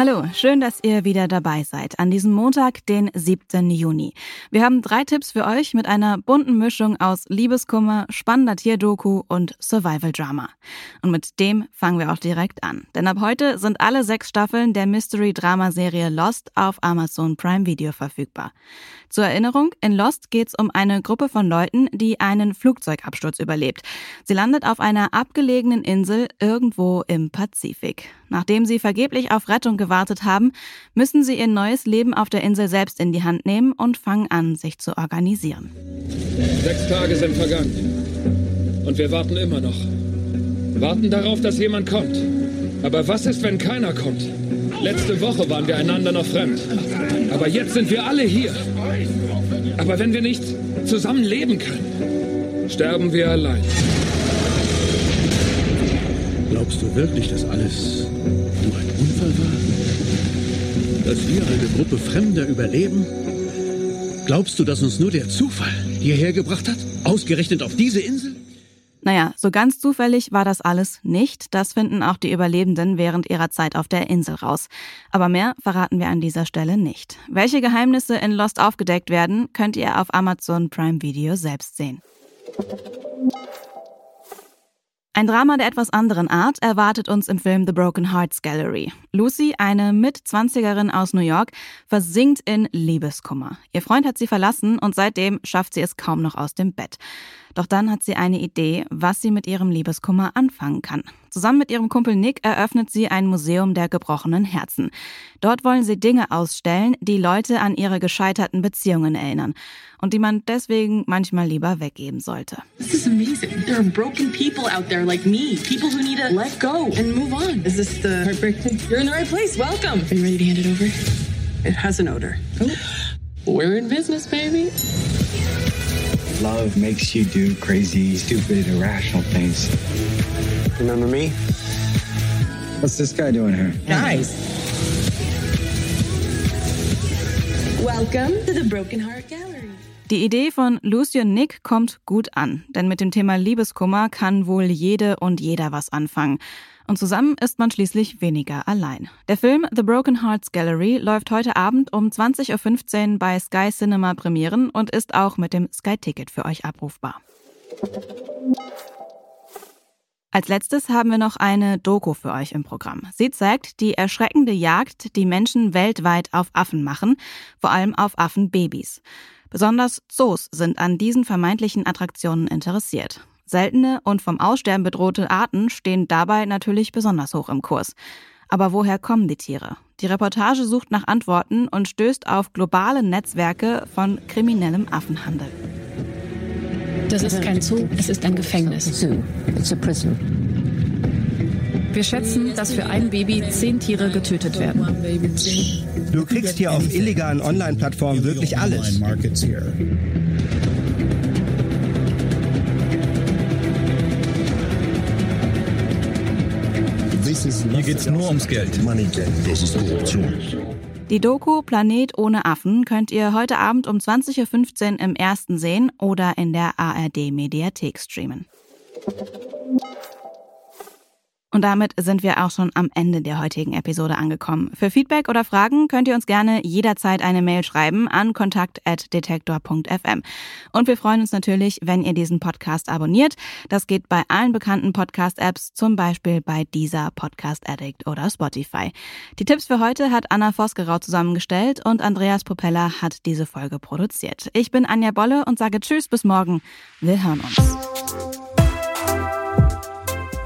Hallo, schön, dass ihr wieder dabei seid an diesem Montag, den 7. Juni. Wir haben drei Tipps für euch mit einer bunten Mischung aus Liebeskummer, spannender Tierdoku und Survival Drama. Und mit dem fangen wir auch direkt an. Denn ab heute sind alle sechs Staffeln der Mystery-Drama-Serie Lost auf Amazon Prime Video verfügbar. Zur Erinnerung, in Lost geht es um eine Gruppe von Leuten, die einen Flugzeugabsturz überlebt. Sie landet auf einer abgelegenen Insel irgendwo im Pazifik. Nachdem sie vergeblich auf Rettung gewartet haben, müssen sie ihr neues Leben auf der Insel selbst in die Hand nehmen und fangen an, sich zu organisieren. Sechs Tage sind vergangen. Und wir warten immer noch. Warten darauf, dass jemand kommt. Aber was ist, wenn keiner kommt? Letzte Woche waren wir einander noch fremd. Aber jetzt sind wir alle hier. Aber wenn wir nicht zusammen leben können, sterben wir allein. Glaubst du wirklich, dass alles nur ein Unfall war? Dass wir eine Gruppe Fremder überleben? Glaubst du, dass uns nur der Zufall hierher gebracht hat? Ausgerechnet auf diese Insel? Naja, so ganz zufällig war das alles nicht. Das finden auch die Überlebenden während ihrer Zeit auf der Insel raus. Aber mehr verraten wir an dieser Stelle nicht. Welche Geheimnisse in Lost aufgedeckt werden, könnt ihr auf Amazon Prime Video selbst sehen. Ein Drama der etwas anderen Art erwartet uns im Film The Broken Hearts Gallery. Lucy, eine Mitzwanzigerin aus New York, versinkt in Liebeskummer. Ihr Freund hat sie verlassen und seitdem schafft sie es kaum noch aus dem Bett. Doch dann hat sie eine Idee, was sie mit ihrem Liebeskummer anfangen kann. Zusammen mit ihrem Kumpel Nick eröffnet sie ein Museum der gebrochenen Herzen. Dort wollen sie Dinge ausstellen, die Leute an ihre gescheiterten Beziehungen erinnern und die man deswegen manchmal lieber weggeben sollte. This is amazing. There are broken people out there like me, people who need to let go and move on. Is this the heartbreak thing? You're in the right place. Welcome. Are you ready to hand it over? It has an odor. Oh. We're in business, baby. Love makes you do crazy, stupid, irrational things. Remember me? What's this guy doing here? Guys. Welcome to the Broken Heart Gallery. Die Idee von Lucy und Nick kommt gut an, denn mit dem Thema Liebeskummer kann wohl jede und jeder was anfangen. Und zusammen ist man schließlich weniger allein. Der Film The Broken Hearts Gallery läuft heute Abend um 20.15 Uhr bei Sky Cinema Premieren und ist auch mit dem Sky Ticket für euch abrufbar. Als letztes haben wir noch eine Doku für euch im Programm. Sie zeigt die erschreckende Jagd, die Menschen weltweit auf Affen machen, vor allem auf Affenbabys. Besonders Zoos sind an diesen vermeintlichen Attraktionen interessiert. Seltene und vom Aussterben bedrohte Arten stehen dabei natürlich besonders hoch im Kurs. Aber woher kommen die Tiere? Die Reportage sucht nach Antworten und stößt auf globale Netzwerke von kriminellem Affenhandel. Das ist kein Zoo, es ist ein Gefängnis. Wir schätzen, dass für ein Baby zehn Tiere getötet werden. Du kriegst hier auf illegalen Online-Plattformen wirklich alles. Hier geht's nur ums Geld. Das ist Korruption. Die Doku Planet ohne Affen könnt ihr heute Abend um 20.15 Uhr im ersten sehen oder in der ARD Mediathek streamen. Und damit sind wir auch schon am Ende der heutigen Episode angekommen. Für Feedback oder Fragen könnt ihr uns gerne jederzeit eine Mail schreiben an kontakt.detektor.fm. Und wir freuen uns natürlich, wenn ihr diesen Podcast abonniert. Das geht bei allen bekannten Podcast-Apps, zum Beispiel bei dieser Podcast Addict oder Spotify. Die Tipps für heute hat Anna Vosgerau zusammengestellt und Andreas Propeller hat diese Folge produziert. Ich bin Anja Bolle und sage Tschüss bis morgen. Wir hören uns.